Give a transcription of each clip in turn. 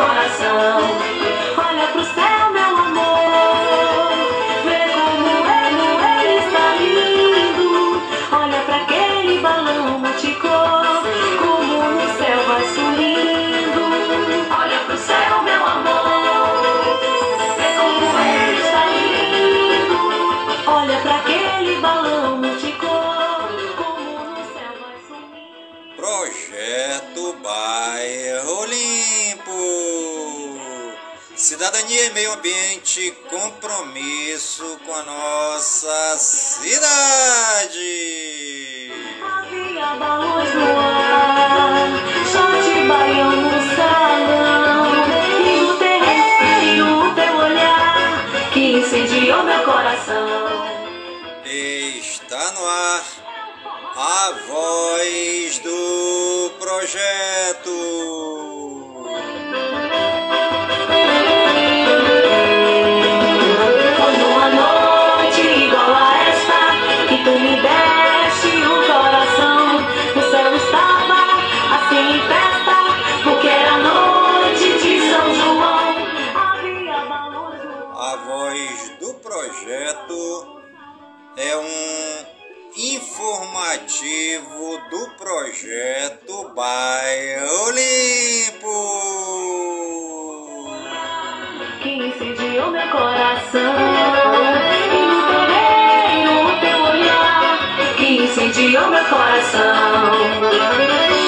coração. Cidadania e meio ambiente, compromisso com a nossa cidade. Havia balões no ar, shot baião no salão E o terreiro, o teu olhar, que incendiou meu coração Está no ar a voz do projeto. Projeto Bairro Limpo. que incendiou meu coração. E no teu olhar que incendiou meu coração.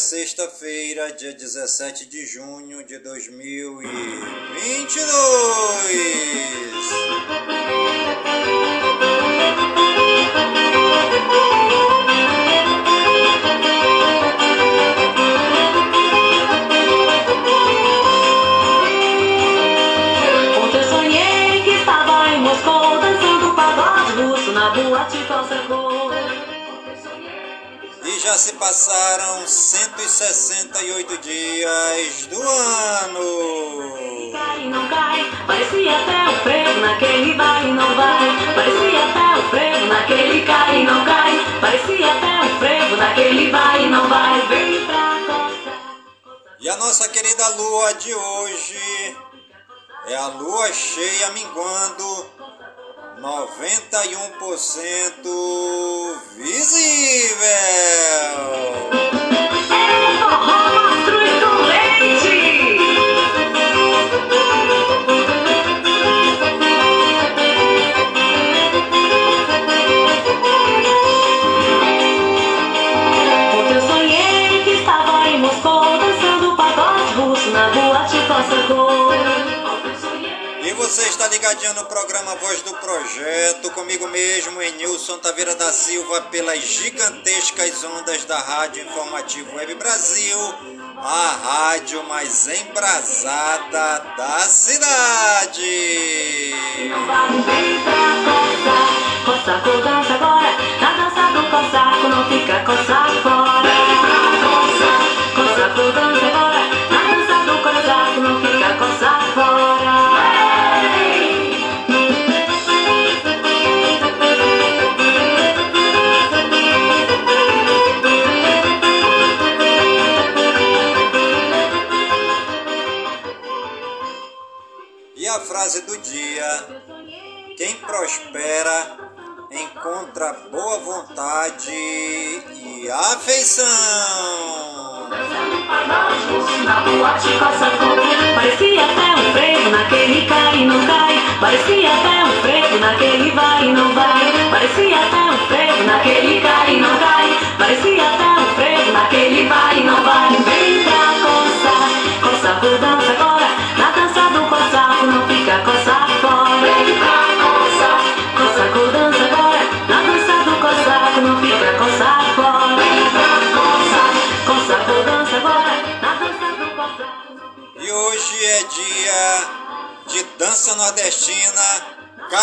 Sexta-feira, dia 17 de junho de 2022. Ontem sonhei que estava em Moscou dançando pagode russo na boate Cossacô. Já se passaram 168 dias do ano. Cai e não cai, parecia até o frevo naquele vai e não vai. Parecia até o frevo naquele cai e não cai. Parecia até o frevo naquele vai e não vai. Vem pra coça. E a nossa querida lua de hoje é a lua cheia minguando 91% visível. Ligadinho no programa Voz do Projeto, comigo mesmo, Enilson Taveira da Silva, pelas gigantescas ondas da Rádio Informativo Web Brasil, a rádio mais embrasada da cidade. Vem pra coçar, não fica coçar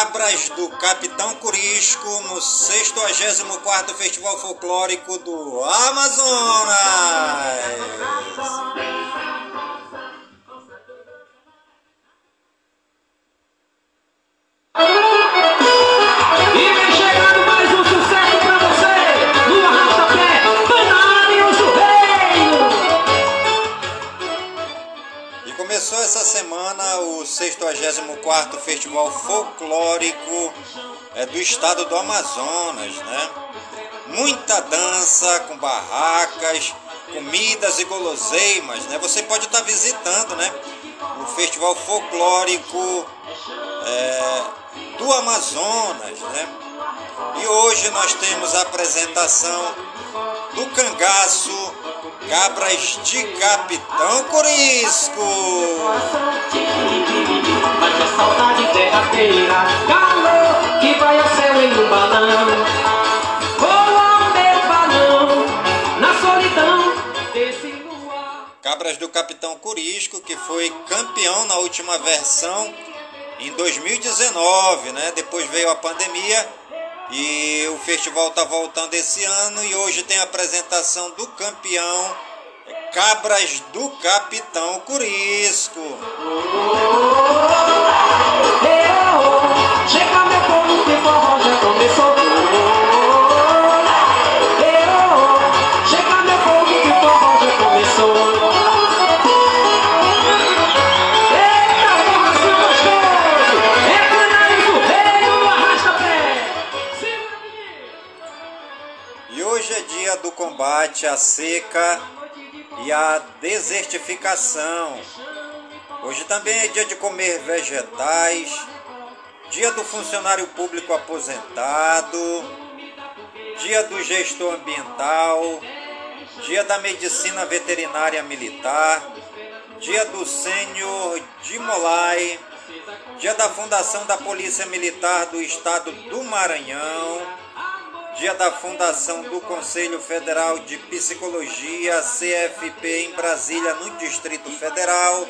Cabras do Capitão Curisco no 64º Festival Folclórico do Amazonas. O 64º Festival Folclórico é, do estado do Amazonas, né? Muita dança com barracas, comidas e guloseimas, né? Você pode estar visitando, né? O Festival Folclórico é, do Amazonas, né? E hoje nós temos a apresentação do cangaço Cabras de Capitão Corisco. Mas a saudade derradeira, calor que vai ao céu em um balão. Voa meu balão na solidão desse luar. Cabras do Capitão Corisco, que foi campeão na última versão em 2019, né? Depois veio a pandemia e o festival está voltando esse ano e hoje tem a apresentação do campeão Cabras do Capitão Curisco. Combate à seca e à desertificação. Hoje também é dia de comer vegetais, dia do funcionário público aposentado, dia do gestor ambiental, dia da medicina veterinária militar, dia do sênior de Molai, dia da fundação da Polícia Militar do Estado do Maranhão, dia da fundação do Conselho Federal de Psicologia, CFP, em Brasília, no Distrito Federal.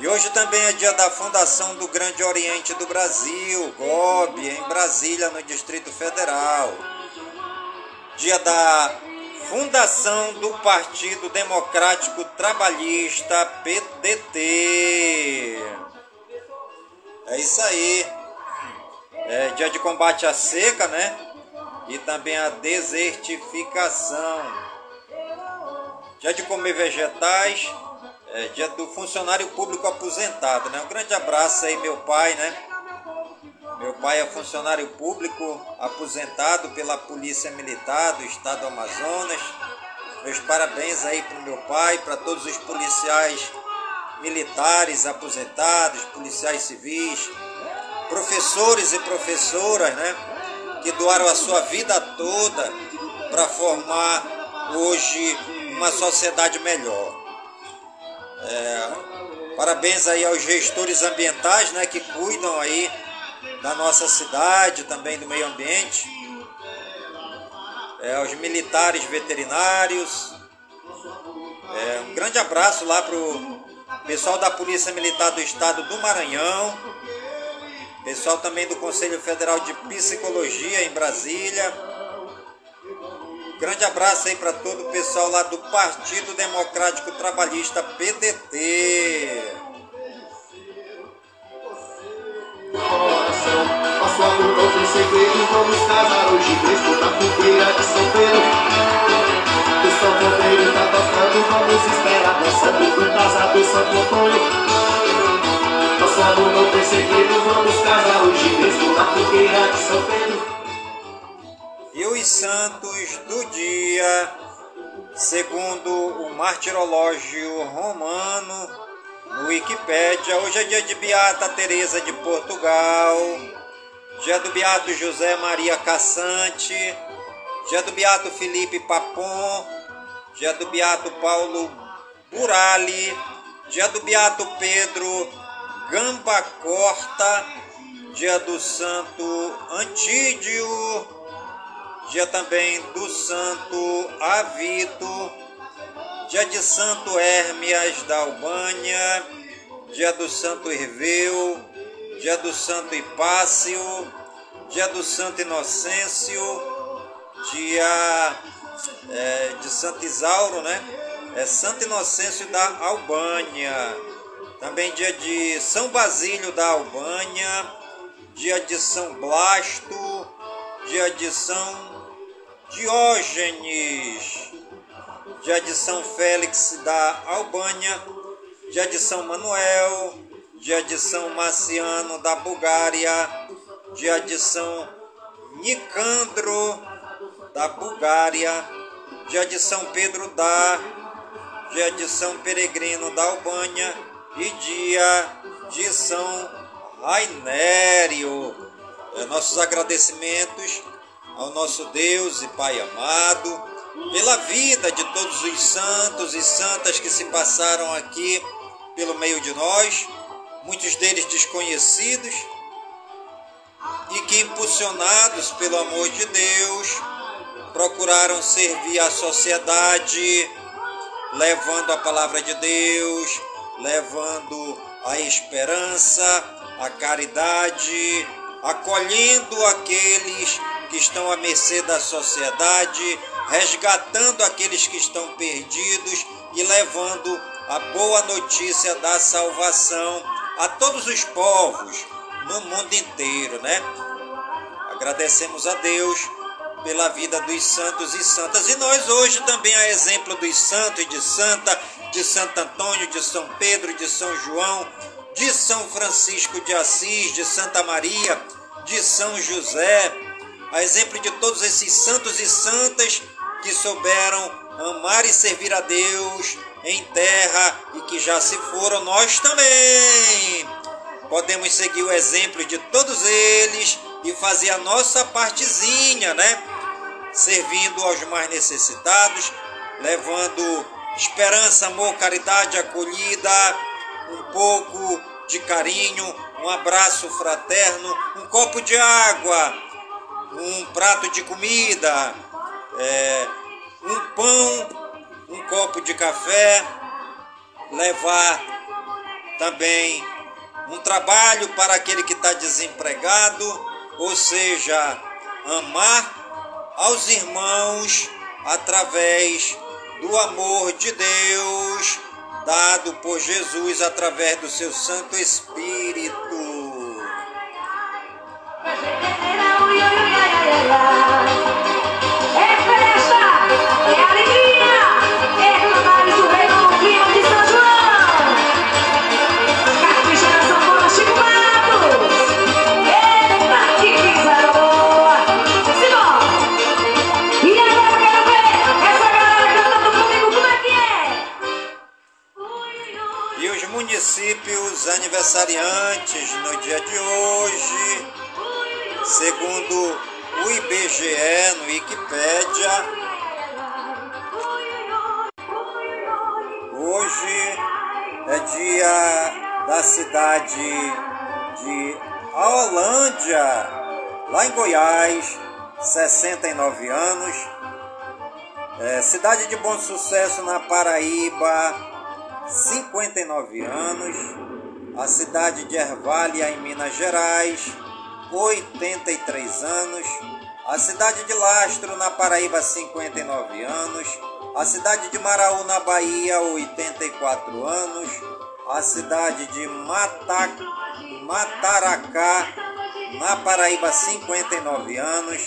E hoje também é dia da fundação do Grande Oriente do Brasil, GOB, em Brasília, no Distrito Federal. Dia da fundação do Partido Democrático Trabalhista, PDT. É isso aí é, dia de combate à seca, né? E também a desertificação. Dia de comer vegetais, é, dia do funcionário público aposentado, né? Um grande abraço aí, meu pai, né? Meu pai é funcionário público aposentado pela Polícia Militar do Estado do Amazonas. Meus parabéns aí para o meu pai, para todos os policiais militares aposentados, policiais civis, professores e professoras, né, que doaram a sua vida toda para formar hoje uma sociedade melhor. É, parabéns aí aos gestores ambientais, né, que cuidam aí da nossa cidade, também do meio ambiente. É, aos militares veterinários. É, um grande abraço lá pro pessoal da Polícia Militar do Estado do Maranhão, Pessoal também do Conselho Federal de Psicologia em Brasília. Grande abraço aí para todo o pessoal lá do Partido Democrático Trabalhista PDT. Pedro tá vamos esperar casado. Amor não tem segredo, vamos casar hoje mesmo na fogueira de São Pedro. E os santos do dia, segundo o martirológio romano, no Wikipédia, hoje é dia de Beata Teresa de Portugal, dia do Beato José Maria Cassante, dia do Beato Felipe Papon, dia do Beato Paulo Burali, dia do Beato Pedro Gamba Corta, dia do Santo Antídio, dia também do Santo Avito, dia de Santo Hermias da Albânia, dia do Santo Herveu, dia do Santo Hipácio, dia do Santo Inocêncio, dia é, de Santo Isauro, né? É Santo Inocêncio da Albânia. Também dia de São Basílio da Albânia, dia de São Blasto, dia de São Diógenes, dia de São Félix da Albânia, dia de São Manuel, dia de São Marciano da Bulgária, dia de São Nicandro da Bulgária, dia de São Pedro da, dia de São Peregrino da Albânia e dia de São Rainério. É, nossos agradecimentos ao nosso Deus e Pai amado, pela vida de todos os santos e santas que se passaram aqui pelo meio de nós, muitos deles desconhecidos, e que, impulsionados pelo amor de Deus, procuraram servir a sociedade, levando a palavra de Deus, levando a esperança, a caridade, acolhendo aqueles que estão à mercê da sociedade, resgatando aqueles que estão perdidos e levando a boa notícia da salvação a todos os povos no mundo inteiro, né? Agradecemos a Deus pela vida dos santos e santas. E nós hoje também, a exemplo dos santos e de santa, de Santo Antônio, de São Pedro, de São João, de São Francisco de Assis, de Santa Maria, de São José, a exemplo de todos esses santos e santas que souberam amar e servir a Deus em terra e que já se foram, nós também podemos seguir o exemplo de todos eles e fazer a nossa partezinha, né? Servindo aos mais necessitados, levando esperança, amor, caridade, acolhida, um pouco de carinho, um abraço fraterno, um copo de água, um prato de comida, é, um pão, um copo de café, levar também um trabalho para aquele que está desempregado, ou seja, amar aos irmãos através do amor de Deus dado por Jesus através do seu Santo Espírito. Cidade de Aolândia, lá em Goiás, 69 anos. É, cidade de Bom Sucesso na Paraíba, 59 anos, a cidade de Ervália, em Minas Gerais, 83 anos, a cidade de Lastro, na Paraíba, 59 anos, a cidade de Maraú, na Bahia, 84 anos, a cidade de Mata, Mataracá, na Paraíba, 59 anos,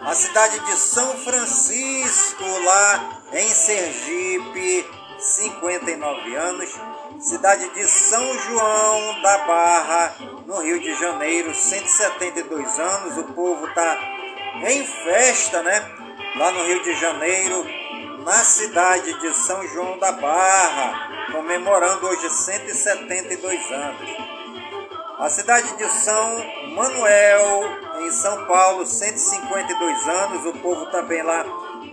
a cidade de São Francisco, lá em Sergipe, 59 anos, cidade de São João da Barra, no Rio de Janeiro, 172 anos. O povo está em festa, né? Lá no Rio de Janeiro, na cidade de São João da Barra, comemorando hoje 172 anos. A cidade de São Manuel, em São Paulo, 152 anos. O povo também lá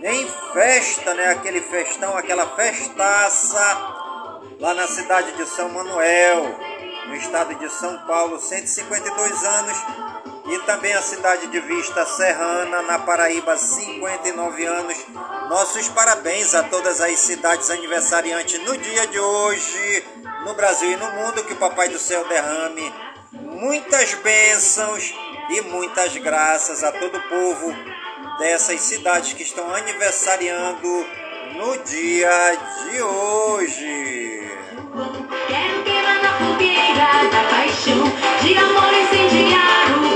em festa, né? Aquele festão, aquela festaça lá na cidade de São Manuel, no estado de São Paulo, 152 anos. E também a cidade de Vista Serrana, na Paraíba, 59 anos. Nossos parabéns a todas as cidades aniversariantes no dia de hoje, no Brasil e no mundo, que o Papai do Céu derrame muitas bênçãos e muitas graças a todo o povo dessas cidades que estão aniversariando no dia de hoje. Quero queimar na fogueira da paixão, de amor incendiar o coração.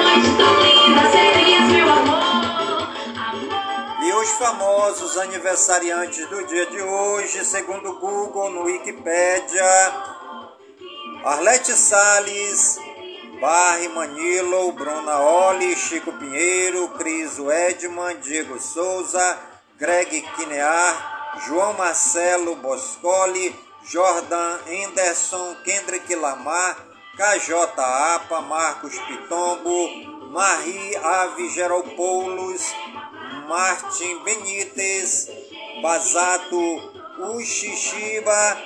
Os famosos aniversariantes do dia de hoje, segundo o Google, no Wikipedia, Arlete Salles, Barre Manilo, Bruna Oli, Chico Pinheiro, Criso Edman, Diego Souza, Greg Quinear, João Marcelo Boscoli, Jordan Anderson, Kendrick Lamar, KJ Apa, Marcos Pitombo, Marie Ave Geropoulos, Martin Benítez, Basato Uxixíba,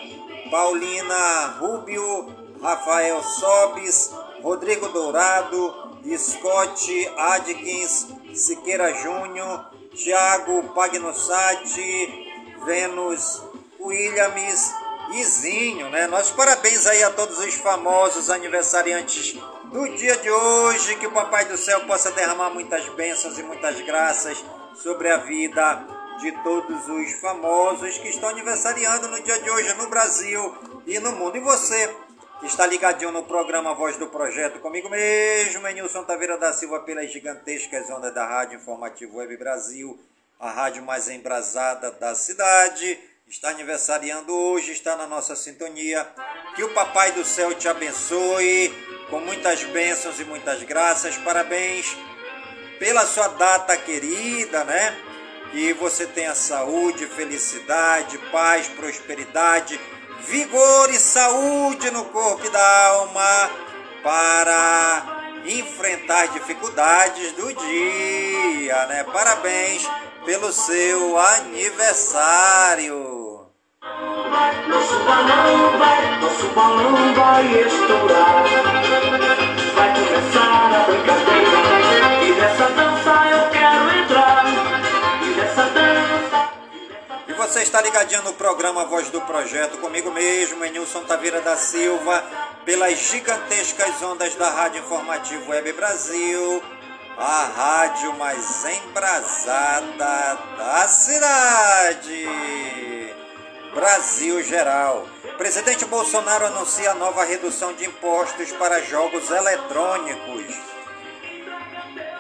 Paulina Rubio, Rafael Sobis, Rodrigo Dourado, Scott Adkins, Siqueira Júnior, Thiago Pagnossati, Vênus Williams, Izinho, né? Nossos parabéns aí a todos os famosos aniversariantes do dia de hoje. Que o Papai do Céu possa derramar muitas bênçãos e muitas graças sobre a vida de todos os famosos que estão aniversariando no dia de hoje no Brasil e no mundo. E você que está ligadinho no programa Voz do Projeto comigo mesmo, Nilson Taveira da Silva, pelas gigantescas ondas da Rádio Informativo Web Brasil, a rádio mais embrasada da cidade está aniversariando hoje, está na nossa sintonia. Que o Papai do Céu te abençoe com muitas bênçãos e muitas graças. Parabéns pela sua data querida, né? Que você tenha saúde, felicidade, paz, prosperidade, vigor e saúde no corpo e da alma para enfrentar dificuldades do dia, né? Parabéns pelo seu aniversário. Nosso balão vai, nosso balão vai estourar. Vai começar a brincadeira. Você está ligadinho no programa Voz do Projeto, comigo mesmo, Enilson Taveira da Silva, pelas gigantescas ondas da Rádio Informativo Web Brasil a rádio mais embrasada da cidade. Brasil Geral. Presidente Bolsonaro anuncia nova redução de impostos para jogos eletrônicos.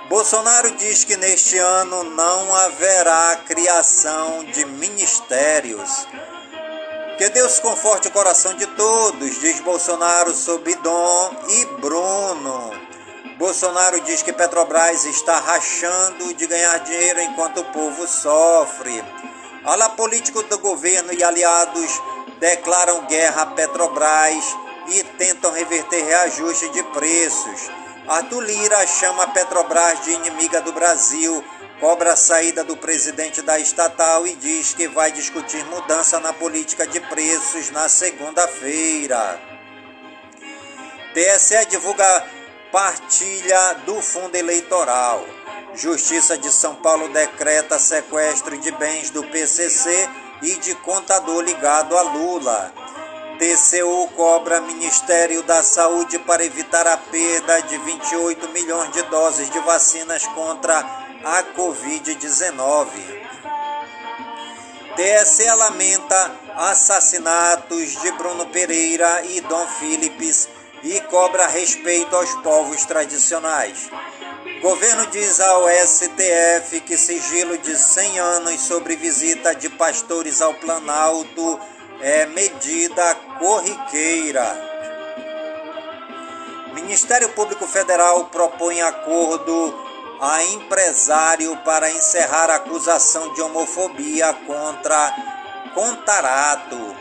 Bolsonaro diz que neste ano não haverá criação de ministérios. Que Deus conforte o coração de todos, diz Bolsonaro sobre Dom e Bruno. Bolsonaro diz que Petrobras está rachando de ganhar dinheiro enquanto o povo sofre. Ala político do governo e aliados declaram guerra à Petrobras e tentam reverter reajuste de preços. Arthur Lira chama Petrobras de inimiga do Brasil, cobra a saída do presidente da estatal e diz que vai discutir mudança na política de preços na segunda-feira. TSE divulga partilha do fundo eleitoral. Justiça de São Paulo decreta sequestro de bens do PCC e de contador ligado a Lula. TCU cobra Ministério da Saúde para evitar a perda de 28 milhões de doses de vacinas contra a Covid-19. TSE lamenta assassinatos de Bruno Pereira e Dom Philips e cobra respeito aos povos tradicionais. Governo diz ao STF que sigilo de 100 anos sobre visita de pastores ao Planalto é medida corriqueira. Ministério Público Federal propõe acordo a empresário para encerrar a acusação de homofobia contra Contarato.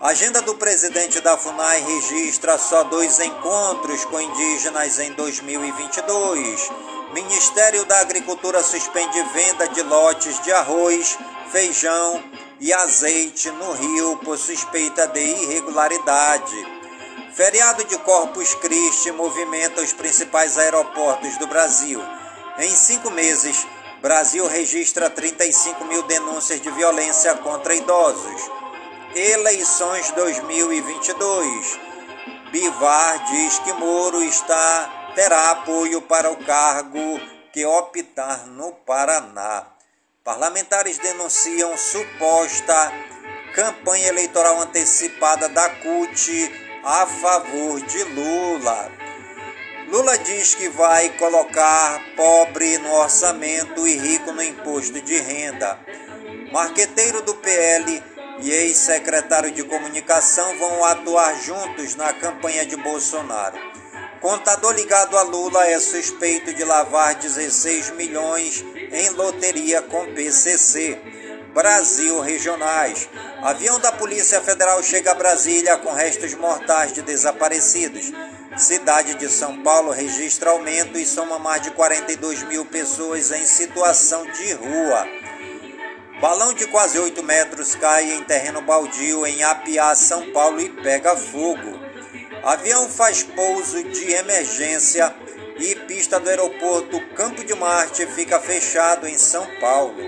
Agenda do presidente da FUNAI registra só dois encontros com indígenas em 2022. Ministério da Agricultura suspende venda de lotes de arroz, feijão e azeite no Rio por suspeita de irregularidade. Feriado de Corpus Christi movimenta os principais aeroportos do Brasil. Em cinco meses, Brasil registra 35 mil denúncias de violência contra idosos. Eleições 2022. Bivar diz que Moro está, terá apoio para o cargo que optar no Paraná. Parlamentares denunciam suposta campanha eleitoral antecipada da CUT a favor de Lula. Lula diz que vai colocar pobre no orçamento e rico no imposto de renda. Marqueteiro do PL e ex-secretário de comunicação vão atuar juntos na campanha de Bolsonaro. Contador ligado a Lula é suspeito de lavar 16 milhões em loteria com PCC. Brasil Regionais. Avião da Polícia Federal chega a Brasília com restos mortais de desaparecidos. Cidade de São Paulo registra aumento e soma mais de 42 mil pessoas em situação de rua. Balão de quase 8 metros cai em terreno baldio em Apiá, São Paulo e pega fogo. Avião faz pouso de emergência e pista do aeroporto Campo de Marte fica fechado em São Paulo.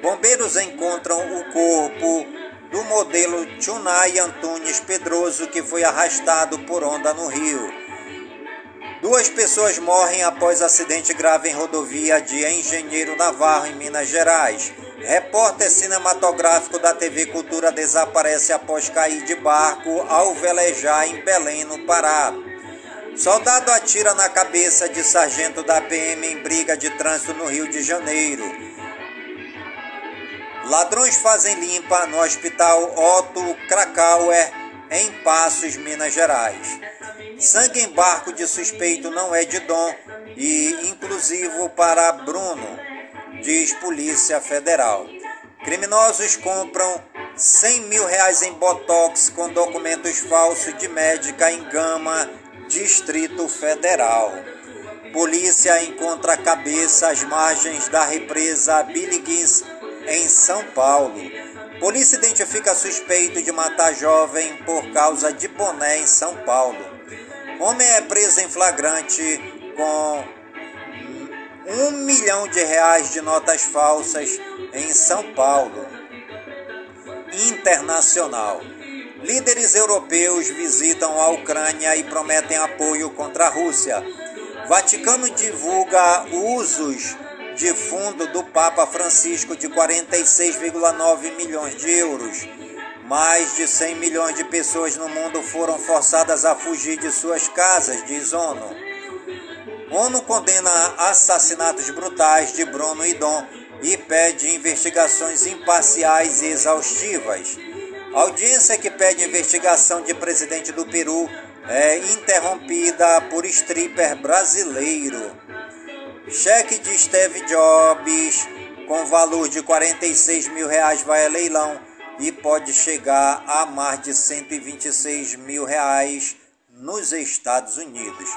Bombeiros encontram o corpo do modelo Tunay Antunes Pedroso que foi arrastado por onda no rio. Duas pessoas morrem após acidente grave em rodovia de Engenheiro Navarro, em Minas Gerais. Repórter cinematográfico da TV Cultura desaparece após cair de barco ao velejar em Belém, no Pará. Soldado atira na cabeça de sargento da PM em briga de trânsito no Rio de Janeiro. Ladrões fazem limpa no Hospital Otto Krakauer, em Passos, Minas Gerais. Sangue em barco de suspeito não é de dom e inclusivo para Bruno, diz Polícia Federal. Criminosos compram 100 mil reais em Botox com documentos falsos de médica em Gama, Distrito Federal. Polícia encontra cabeça às margens da represa Billigins em São Paulo. Polícia identifica suspeito de matar jovem por causa de boné em São Paulo. Homem é preso em flagrante com um milhão de reais de notas falsas em São Paulo. Internacional. Líderes europeus visitam a Ucrânia e prometem apoio contra a Rússia. Vaticano divulga usos de fundo do Papa Francisco de 46,9 milhões de euros. Mais de 100 milhões de pessoas no mundo foram forçadas a fugir de suas casas, diz ONU. ONU condena assassinatos brutais de Bruno e Dom e pede investigações imparciais e exaustivas. Audiência que pede investigação de presidente do Peru é interrompida por stripper brasileiro. Cheque de Steve Jobs com valor de 46 mil reais vai a leilão e pode chegar a mais de 126 mil reais nos Estados Unidos.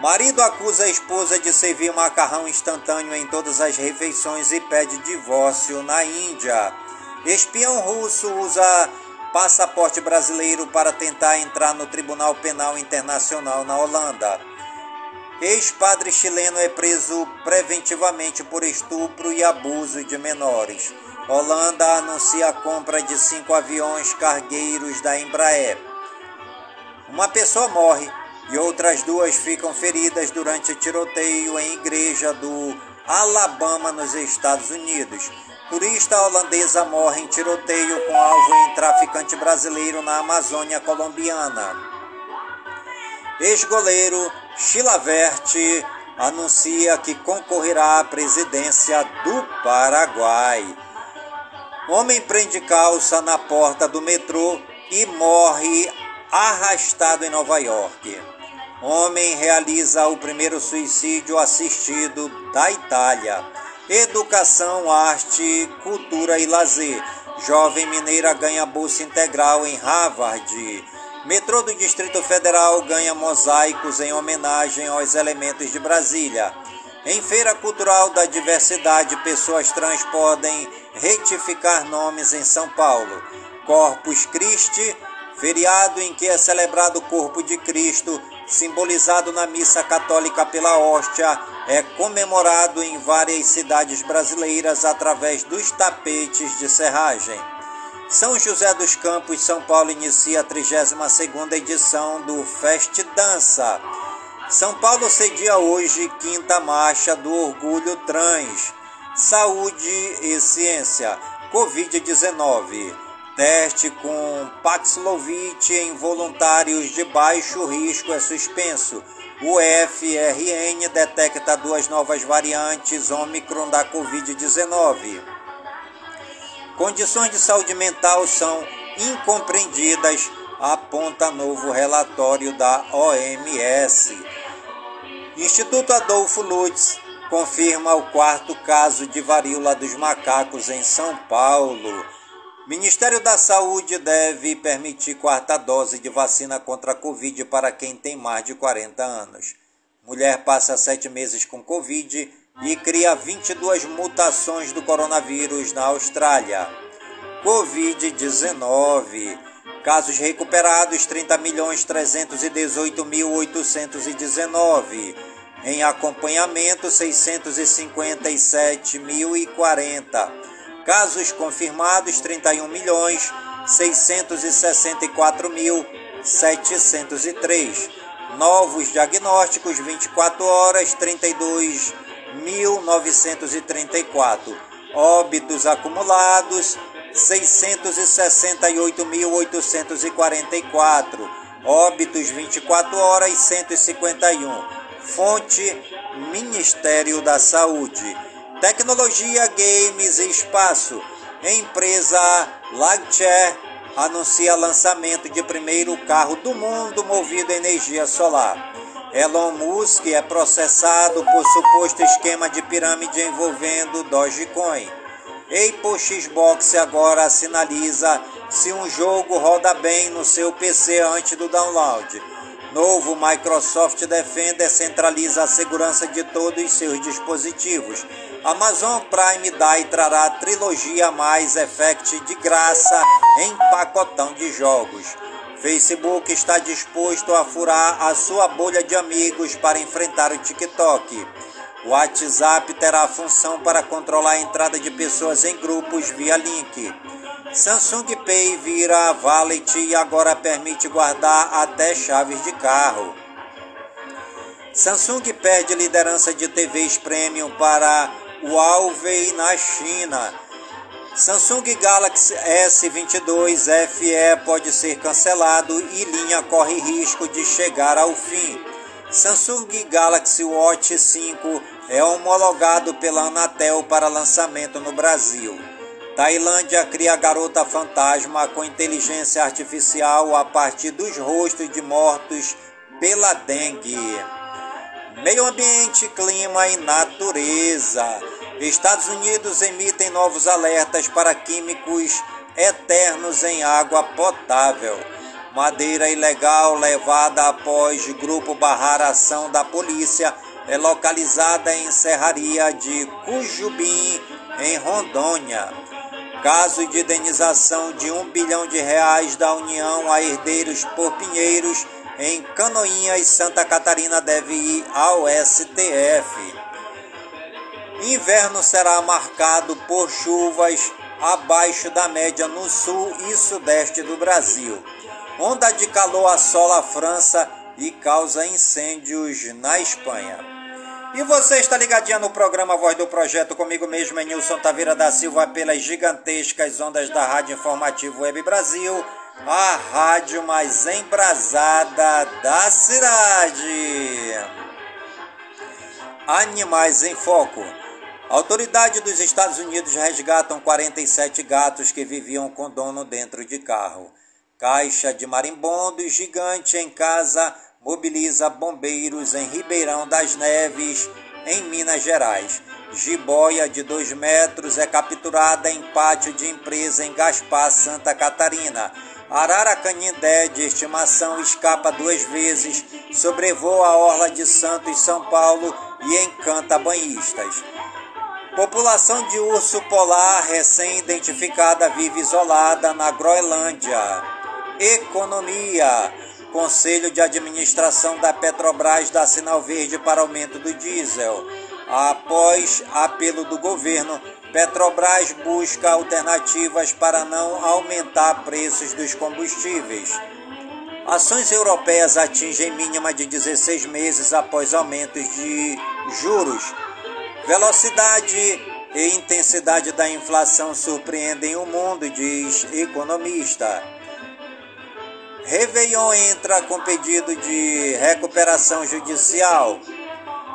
Marido acusa a esposa de servir macarrão instantâneo em todas as refeições e pede divórcio na Índia. Espião russo usa passaporte brasileiro para tentar entrar no Tribunal Penal Internacional na Holanda. Ex-padre chileno é preso preventivamente por estupro e abuso de menores. Holanda anuncia a compra de cinco aviões cargueiros da Embraer. Uma pessoa morre e outras duas ficam feridas durante tiroteio em igreja do Alabama, nos Estados Unidos. Turista holandesa morre em tiroteio com alvo em traficante brasileiro na Amazônia colombiana. Ex-goleiro Chilavert anuncia que concorrerá à presidência do Paraguai. Homem prende calça na porta do metrô e morre arrastado em Nova York. Homem realiza o primeiro suicídio assistido da Itália. Educação, arte, cultura e lazer. Jovem mineira ganha bolsa integral em Harvard. Metrô do Distrito Federal ganha mosaicos em homenagem aos elementos de Brasília. Em Feira Cultural da Diversidade, pessoas trans podem retificar nomes em São Paulo. Corpus Christi, feriado em que é celebrado o corpo de Cristo, simbolizado na missa católica pela hóstia, é comemorado em várias cidades brasileiras através dos tapetes de serragem. São José dos Campos, São Paulo inicia a 32ª edição do Fest Dança. São Paulo cedia hoje quinta marcha do Orgulho Trans. Saúde e ciência. Covid-19. Teste com Paxlovid em voluntários de baixo risco é suspenso. O FRN detecta duas novas variantes Omicron da Covid-19. Condições de saúde mental são incompreendidas, aponta novo relatório da OMS. Instituto Adolfo Lutz confirma o quarto caso de varíola dos macacos em São Paulo. Ministério da Saúde deve permitir quarta dose de vacina contra a Covid para quem tem mais de 40 anos. Mulher passa sete meses com Covid e cria 22 mutações do coronavírus na Austrália. Covid-19. Casos recuperados 30.318.819. Em acompanhamento 657.040. Casos confirmados 31 milhões 664.703. Novos diagnósticos 24 horas 32 1934. Óbitos acumulados 668.844. Óbitos 24 horas 151. Fonte Ministério da Saúde. Tecnologia, games e espaço. Empresa Lagchair anuncia lançamento de primeiro carro do mundo movido a energia solar. Elon Musk é processado por suposto esquema de pirâmide envolvendo Dogecoin. Apple Xbox agora sinaliza se um jogo roda bem no seu PC antes do download. Novo Microsoft Defender centraliza a segurança de todos os seus dispositivos. Amazon Prime Day trará trilogia mais Effect de graça em pacotão de jogos. Facebook está disposto a furar a sua bolha de amigos para enfrentar o TikTok. O WhatsApp terá a função para controlar a entrada de pessoas em grupos via link. Samsung Pay vira wallet e agora permite guardar até chaves de carro. Samsung perde liderança de TVs premium para Huawei na China. Samsung Galaxy S22 FE pode ser cancelado e linha corre risco de chegar ao fim. Samsung Galaxy Watch 5 é homologado pela Anatel para lançamento no Brasil. Tailândia cria garota fantasma com inteligência artificial a partir dos rostos de mortos pela dengue. Meio ambiente, clima e natureza. Estados Unidos emitem novos alertas para químicos eternos em água potável. Madeira ilegal levada após grupo barrar ação da polícia é localizada em Serraria de Cujubim, em Rondônia. Caso de indenização de um bilhão de reais da União a herdeiros por Pinheiros em Canoinhas, Santa Catarina deve ir ao STF. Inverno será marcado por chuvas abaixo da média no sul e sudeste do Brasil. Onda de calor assola a França e causa incêndios na Espanha. E você está ligadinha no programa Voz do Projeto comigo mesmo, é Nilson Taveira da Silva, pelas gigantescas ondas da Rádio Informativo Web Brasil a rádio mais embrasada da cidade. Animais em Foco. Autoridade dos Estados Unidos resgatam 47 gatos que viviam com dono dentro de carro. Caixa de marimbondo gigante em casa mobiliza bombeiros em Ribeirão das Neves, em Minas Gerais. Jiboia de 2 metros é capturada em pátio de empresa em Gaspar, Santa Catarina. Arara canindé de estimação escapa duas vezes, sobrevoa a orla de Santos, São Paulo e encanta banhistas. População de urso polar recém-identificada vive isolada na Groenlândia. Economia. Conselho de Administração da Petrobras dá sinal verde para aumento do diesel. Após apelo do governo, Petrobras busca alternativas para não aumentar preços dos combustíveis. Ações europeias atingem mínima de 16 meses após aumentos de juros. Velocidade e intensidade da inflação surpreendem o mundo, diz economista. Réveillon entra com pedido de recuperação judicial.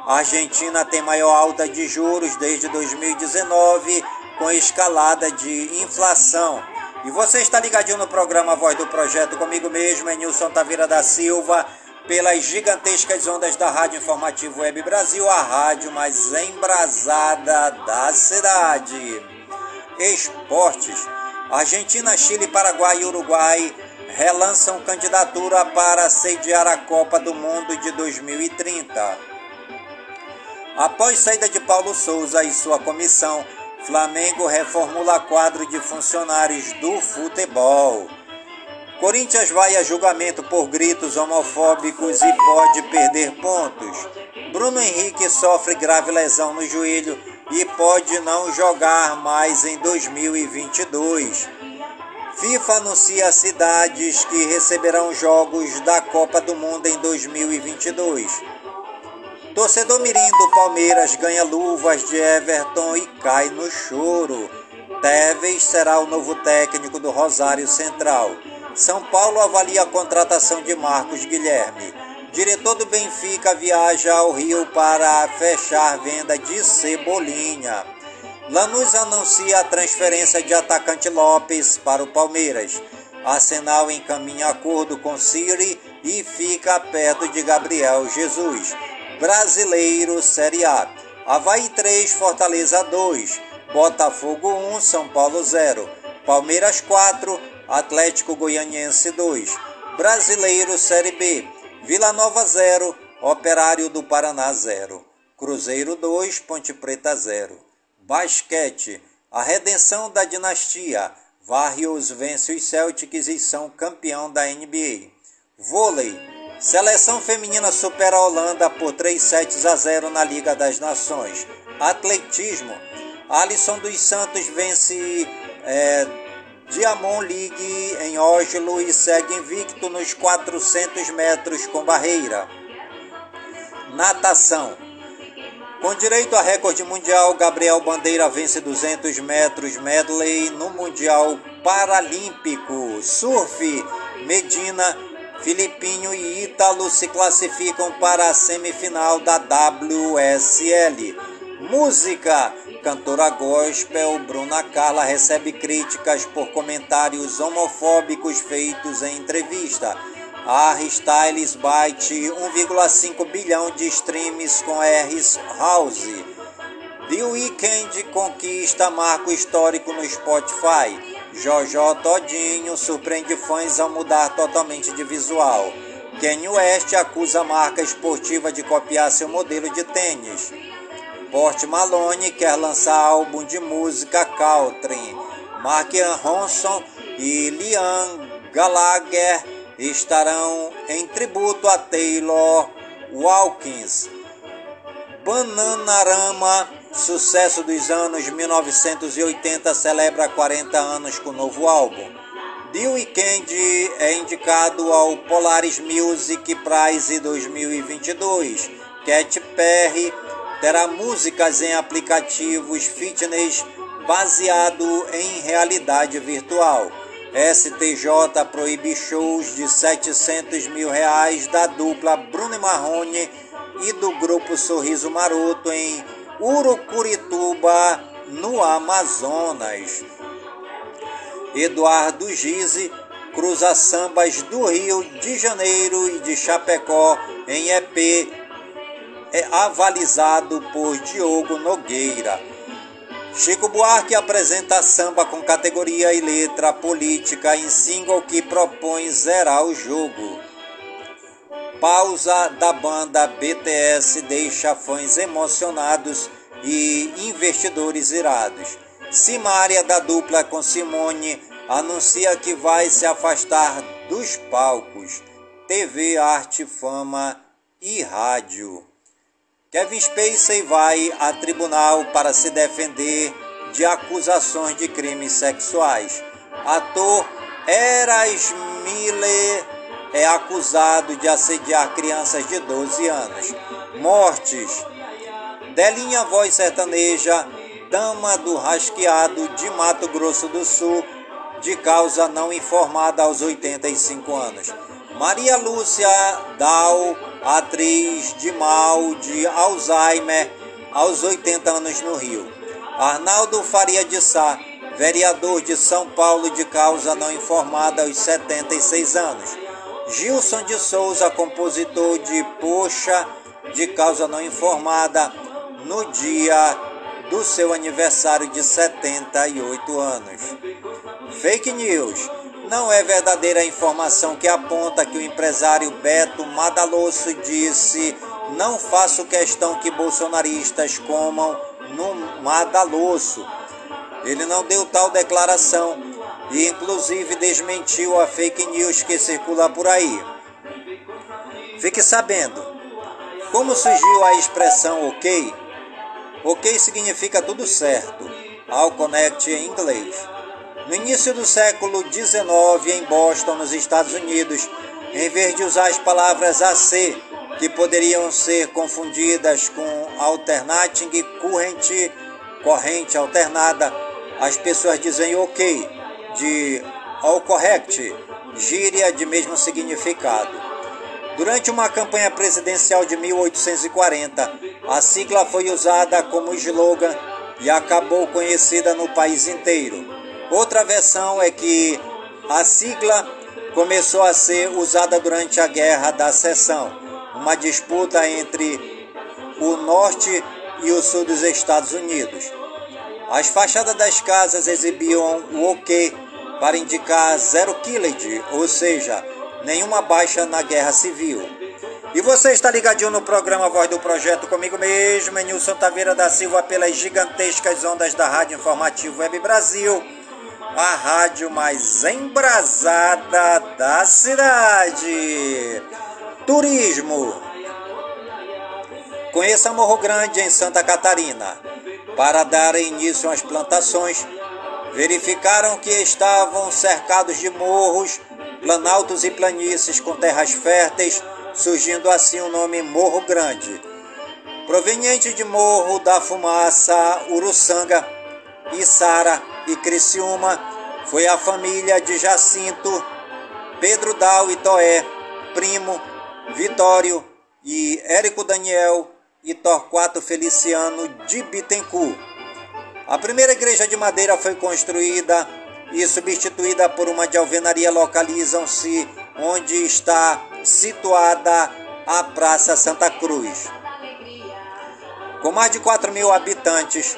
A Argentina tem maior alta de juros desde 2019, com escalada de inflação. E você está ligadinho no programa Voz do Projeto comigo mesmo, é Nilson Taveira da Silva, pelas gigantescas ondas da Rádio Informativo Web Brasil, a rádio mais embrasada da cidade. Esportes. Argentina, Chile, Paraguai e Uruguai relançam candidatura para sediar a Copa do Mundo de 2030. Após saída de Paulo Souza e sua comissão, Flamengo reformula quadro de funcionários do futebol. Corinthians vai a julgamento por gritos homofóbicos e pode perder pontos. Bruno Henrique sofre grave lesão no joelho e pode não jogar mais em 2022. FIFA anuncia cidades que receberão jogos da Copa do Mundo em 2022. Torcedor mirim do Palmeiras ganha luvas de Everton e cai no choro. Teves será o novo técnico do Rosário Central. São Paulo avalia a contratação de Marcos Guilherme. Diretor do Benfica viaja ao Rio para fechar venda de Cebolinha. Lanús anuncia a transferência de atacante Lopes para o Palmeiras. Arsenal encaminha acordo com Siri e fica perto de Gabriel Jesus. Brasileiro Série A. Havaí 3, Fortaleza 2, Botafogo 1, São Paulo 0, Palmeiras 4, Atlético Goianiense 2, Brasileiro Série B, Vila Nova 0, Operário do Paraná 0, Cruzeiro 2, Ponte Preta 0. Basquete, a redenção da dinastia, Varrios vence os Celtics e são campeão da NBA. Vôlei, Seleção feminina supera a Holanda por 3 sets a 0 na Liga das Nações. Atletismo. Alisson dos Santos vence é, Diamond League em Oslo e segue invicto nos 400 metros com barreira. Natação. Com direito a recorde mundial, Gabriel Bandeira vence 200 metros medley no Mundial Paralímpico. Surf. Medina Filipinho e Ítalo se classificam para a semifinal da WSL. Música: cantora gospel Bruna Carla recebe críticas por comentários homofóbicos feitos em entrevista. Harry Styles bate 1,5 bilhão de streams com Harris House. The Weeknd conquista marco histórico no Spotify. Jojo Todinho surpreende fãs ao mudar totalmente de visual. Kanye West acusa a marca esportiva de copiar seu modelo de tênis. Port Malone quer lançar álbum de música country. Mark Ronson e Liam Gallagher estarão em tributo a Taylor Walkins. Bananarama Sucesso dos anos 1980 celebra 40 anos com novo álbum. The Weeknd é indicado ao Polaris Music Prize 2022. Katy Perry terá músicas em aplicativos fitness baseado em realidade virtual. STJ proíbe shows de 700 mil reais da dupla Bruno Marrone e do grupo Sorriso Maroto em Urucurituba, no Amazonas. Eduardo Gize cruza sambas do Rio de Janeiro e de Chapecó em EP, é avalizado por Diogo Nogueira. Chico Buarque apresenta samba com categoria e letra política em single que propõe zerar o jogo. Pausa da banda BTS deixa fãs emocionados e investidores irados. Simária da dupla com Simone anuncia que vai se afastar dos palcos, TV, arte, fama e rádio. Kevin Spacey vai a tribunal para se defender de acusações de crimes sexuais. Ator Eras Miller é acusado de assediar crianças de 12 anos. Mortes. Delinha Voz Sertaneja, dama do rasqueado de Mato Grosso do Sul, de causa não informada aos 85 anos. Maria Lúcia Dal, atriz de mal de Alzheimer, aos 80 anos no Rio. Arnaldo Faria de Sá, vereador de São Paulo de causa não informada aos 76 anos. Gilson de Souza, compositor de Poxa, de causa não informada, no dia do seu aniversário de 78 anos. Fake news. Não é verdadeira a informação que aponta que o empresário Beto Madalosso disse: Não faço questão que bolsonaristas comam no Madalosso. Ele não deu tal declaração e, inclusive, desmentiu a fake news que circula por aí. Fique sabendo, como surgiu a expressão ok? Ok significa tudo certo, ao connect em inglês. No início do século XIX, em Boston, nos Estados Unidos, em vez de usar as palavras AC, que poderiam ser confundidas com alternating current, corrente alternada, as pessoas dizem ok, de all correct, gíria de mesmo significado. Durante uma campanha presidencial de 1840, a sigla foi usada como slogan e acabou conhecida no país inteiro. Outra versão é que a sigla começou a ser usada durante a Guerra da Seção, uma disputa entre o norte e o sul dos Estados Unidos. As fachadas das casas exibiam o OK para indicar zero killed, ou seja, nenhuma baixa na guerra civil. E você está ligadinho no programa Voz do Projeto comigo mesmo, Nilson Taveira da Silva, pelas gigantescas ondas da Rádio Informativo Web Brasil a rádio mais embrasada da cidade. Turismo. Conheça Morro Grande, em Santa Catarina. Para dar início às plantações, verificaram que estavam cercados de morros, planaltos e planícies com terras férteis, surgindo assim o nome Morro Grande. Proveniente de Morro da Fumaça, Uruçanga, Içara e Criciúma foi a família de Jacinto, Pedro Dal e Toé, Primo, Vitório e Érico Daniel e Torquato Feliciano de Bittencourt. A primeira igreja de madeira foi construída e substituída por uma de alvenaria localizam-se onde está situada a Praça Santa Cruz. Com mais de 4 mil habitantes,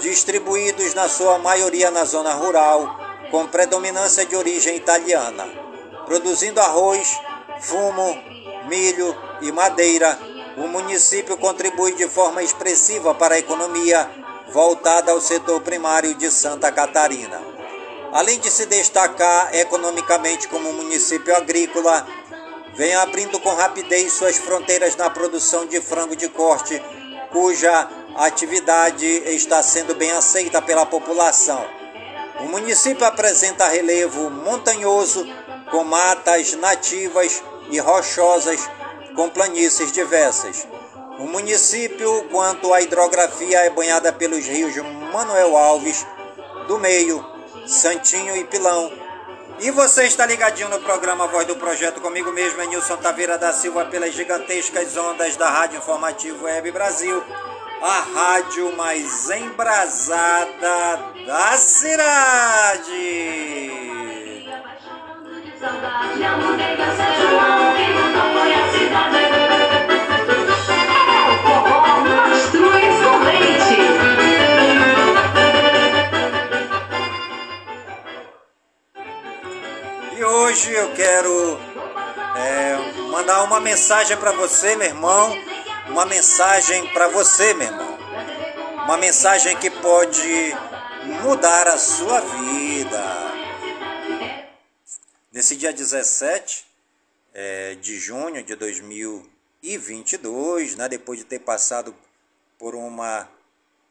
distribuídos na sua maioria na zona rural, com predominância de origem italiana, produzindo arroz, fumo, milho e madeira. O município contribui de forma expressiva para a economia voltada ao setor primário de Santa Catarina. Além de se destacar economicamente como município agrícola, vem abrindo com rapidez suas fronteiras na produção de frango de corte, cuja a atividade está sendo bem aceita pela população. O município apresenta relevo montanhoso, com matas nativas e rochosas, com planícies diversas. O município, quanto à hidrografia, é banhada pelos rios Manuel Alves, do Meio, Santinho e Pilão. E você está ligadinho no programa Voz do Projeto comigo mesmo, é Nilson Taveira da Silva, pelas gigantescas ondas da Rádio Informativo Web Brasil a rádio mais embrasada da cidade. E hoje eu quero é, mandar uma mensagem para você, meu irmão uma mensagem para você, meu irmão. Uma mensagem que pode mudar a sua vida. Nesse dia 17 é, de junho de 2022, né, depois de ter passado por uma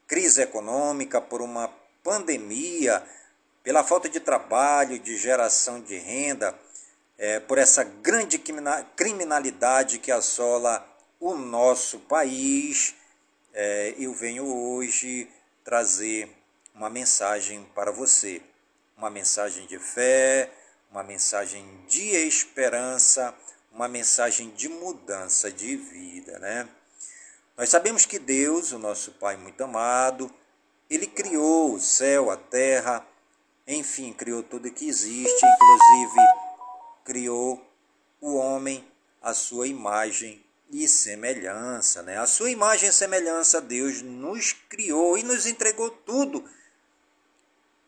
crise econômica, por uma pandemia, pela falta de trabalho, de geração de renda, é, por essa grande criminalidade que assola o nosso país, é, eu venho hoje trazer uma mensagem para você, uma mensagem de fé, uma mensagem de esperança, uma mensagem de mudança de vida, né? Nós sabemos que Deus, o nosso Pai muito amado, ele criou o céu, a terra, enfim, criou tudo que existe, inclusive criou o homem à sua imagem e semelhança, né? A sua imagem e semelhança Deus nos criou e nos entregou tudo,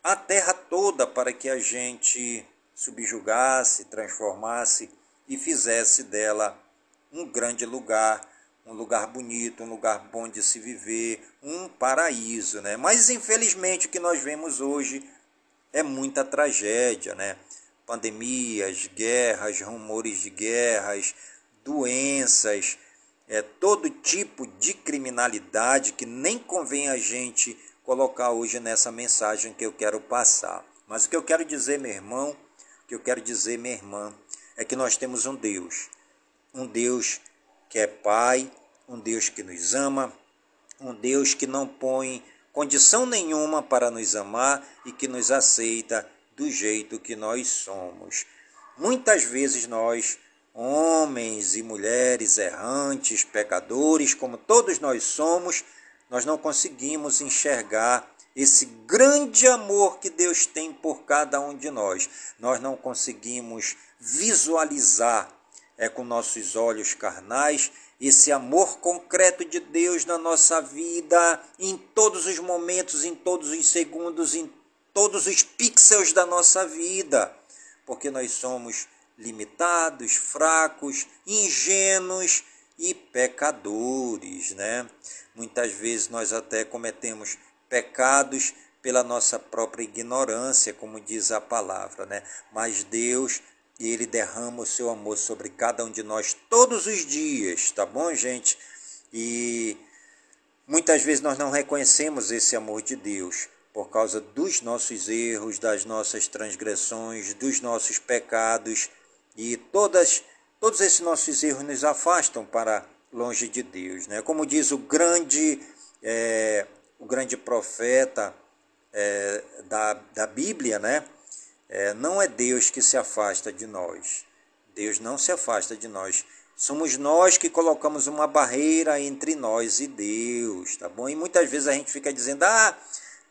a terra toda para que a gente subjugasse, transformasse e fizesse dela um grande lugar um lugar bonito, um lugar bom de se viver, um paraíso, né? Mas infelizmente o que nós vemos hoje é muita tragédia, né? Pandemias, guerras, rumores de guerras, doenças, é todo tipo de criminalidade que nem convém a gente colocar hoje nessa mensagem que eu quero passar. Mas o que eu quero dizer, meu irmão, o que eu quero dizer, minha irmã, é que nós temos um Deus, um Deus que é Pai, um Deus que nos ama, um Deus que não põe condição nenhuma para nos amar e que nos aceita do jeito que nós somos. Muitas vezes nós, homens e mulheres errantes, pecadores, como todos nós somos, nós não conseguimos enxergar esse grande amor que Deus tem por cada um de nós. Nós não conseguimos visualizar é com nossos olhos carnais esse amor concreto de Deus na nossa vida, em todos os momentos, em todos os segundos, em todos os pixels da nossa vida, porque nós somos limitados, fracos, ingênuos e pecadores, né? Muitas vezes nós até cometemos pecados pela nossa própria ignorância, como diz a palavra, né? Mas Deus Ele derrama o seu amor sobre cada um de nós todos os dias, tá bom, gente? E muitas vezes nós não reconhecemos esse amor de Deus por causa dos nossos erros, das nossas transgressões, dos nossos pecados e todas todos esses nossos erros nos afastam para longe de Deus, né? Como diz o grande é, o grande profeta é, da, da Bíblia, né? É, não é Deus que se afasta de nós. Deus não se afasta de nós. Somos nós que colocamos uma barreira entre nós e Deus, tá bom? E muitas vezes a gente fica dizendo: ah,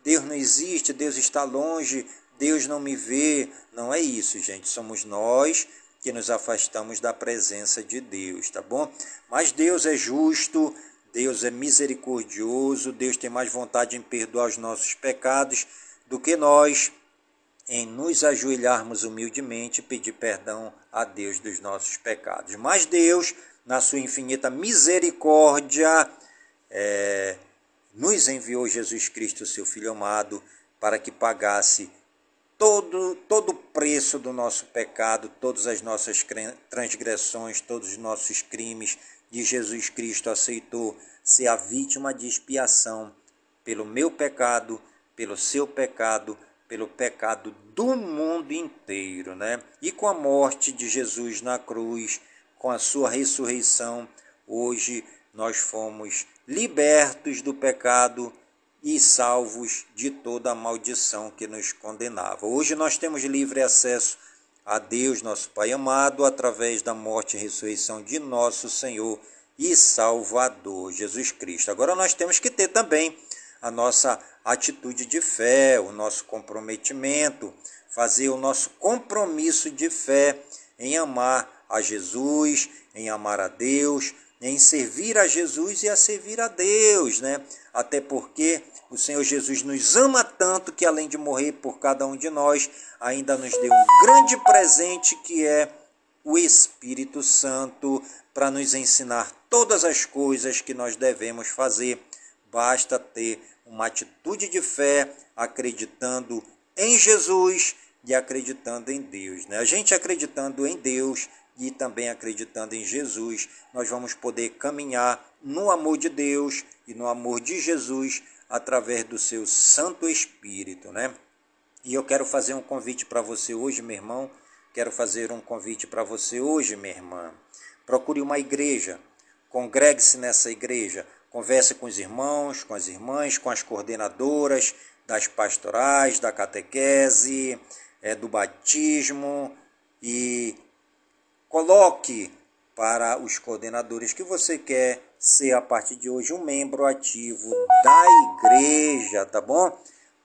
Deus não existe, Deus está longe, Deus não me vê. Não é isso, gente. Somos nós que nos afastamos da presença de Deus, tá bom? Mas Deus é justo, Deus é misericordioso, Deus tem mais vontade em perdoar os nossos pecados do que nós em nos ajoelharmos humildemente e pedir perdão a Deus dos nossos pecados. Mas Deus, na sua infinita misericórdia, é, nos enviou Jesus Cristo, seu Filho amado, para que pagasse todo, todo o preço do nosso pecado, todas as nossas transgressões, todos os nossos crimes. E Jesus Cristo aceitou ser a vítima de expiação pelo meu pecado, pelo seu pecado, pelo pecado do mundo inteiro, né? E com a morte de Jesus na cruz, com a sua ressurreição, hoje nós fomos libertos do pecado e salvos de toda a maldição que nos condenava. Hoje nós temos livre acesso a Deus, nosso Pai amado, através da morte e ressurreição de nosso Senhor e Salvador Jesus Cristo. Agora nós temos que ter também a nossa atitude de fé, o nosso comprometimento, fazer o nosso compromisso de fé em amar a Jesus, em amar a Deus, em servir a Jesus e a servir a Deus, né? Até porque o Senhor Jesus nos ama tanto que além de morrer por cada um de nós, ainda nos deu um grande presente que é o Espírito Santo para nos ensinar todas as coisas que nós devemos fazer. Basta ter uma atitude de fé, acreditando em Jesus e acreditando em Deus. Né? A gente acreditando em Deus e também acreditando em Jesus, nós vamos poder caminhar no amor de Deus e no amor de Jesus através do seu Santo Espírito, né? E eu quero fazer um convite para você hoje, meu irmão. Quero fazer um convite para você hoje, minha irmã. Procure uma igreja, congregue-se nessa igreja, converse com os irmãos, com as irmãs, com as coordenadoras das pastorais, da catequese, é, do batismo e coloque para os coordenadores que você quer ser a partir de hoje um membro ativo da igreja, tá bom?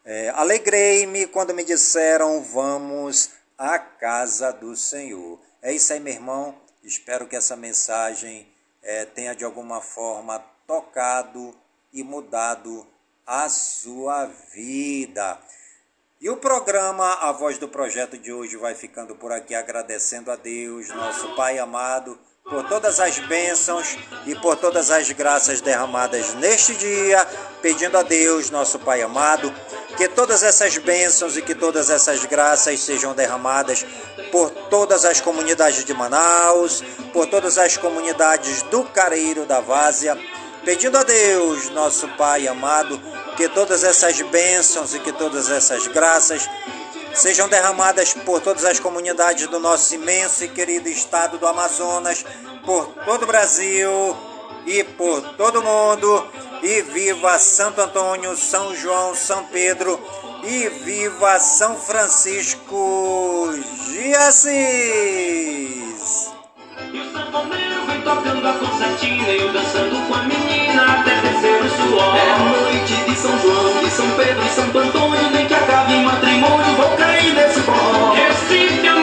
É, Alegrei-me quando me disseram vamos à casa do Senhor. É isso aí, meu irmão. Espero que essa mensagem é, tenha de alguma forma tocado e mudado a sua vida. E o programa A Voz do Projeto de hoje vai ficando por aqui agradecendo a Deus, nosso Pai amado, por todas as bênçãos e por todas as graças derramadas neste dia, pedindo a Deus, nosso Pai amado, que todas essas bênçãos e que todas essas graças sejam derramadas por todas as comunidades de Manaus, por todas as comunidades do Careiro da Várzea, pedindo a Deus, nosso Pai amado, que todas essas bênçãos e que todas essas graças sejam derramadas por todas as comunidades do nosso imenso e querido estado do Amazonas, por todo o Brasil e por todo o mundo. E viva Santo Antônio, São João, São Pedro e viva São Francisco de Assis. E o sanfoneiro vem tocando a concertina e eu dançando com a menina até descer o suor. É noite de São João, de São Pedro e Santo Antônio, nem que acabe em matrimônio, vou cair nesse forró. Recife é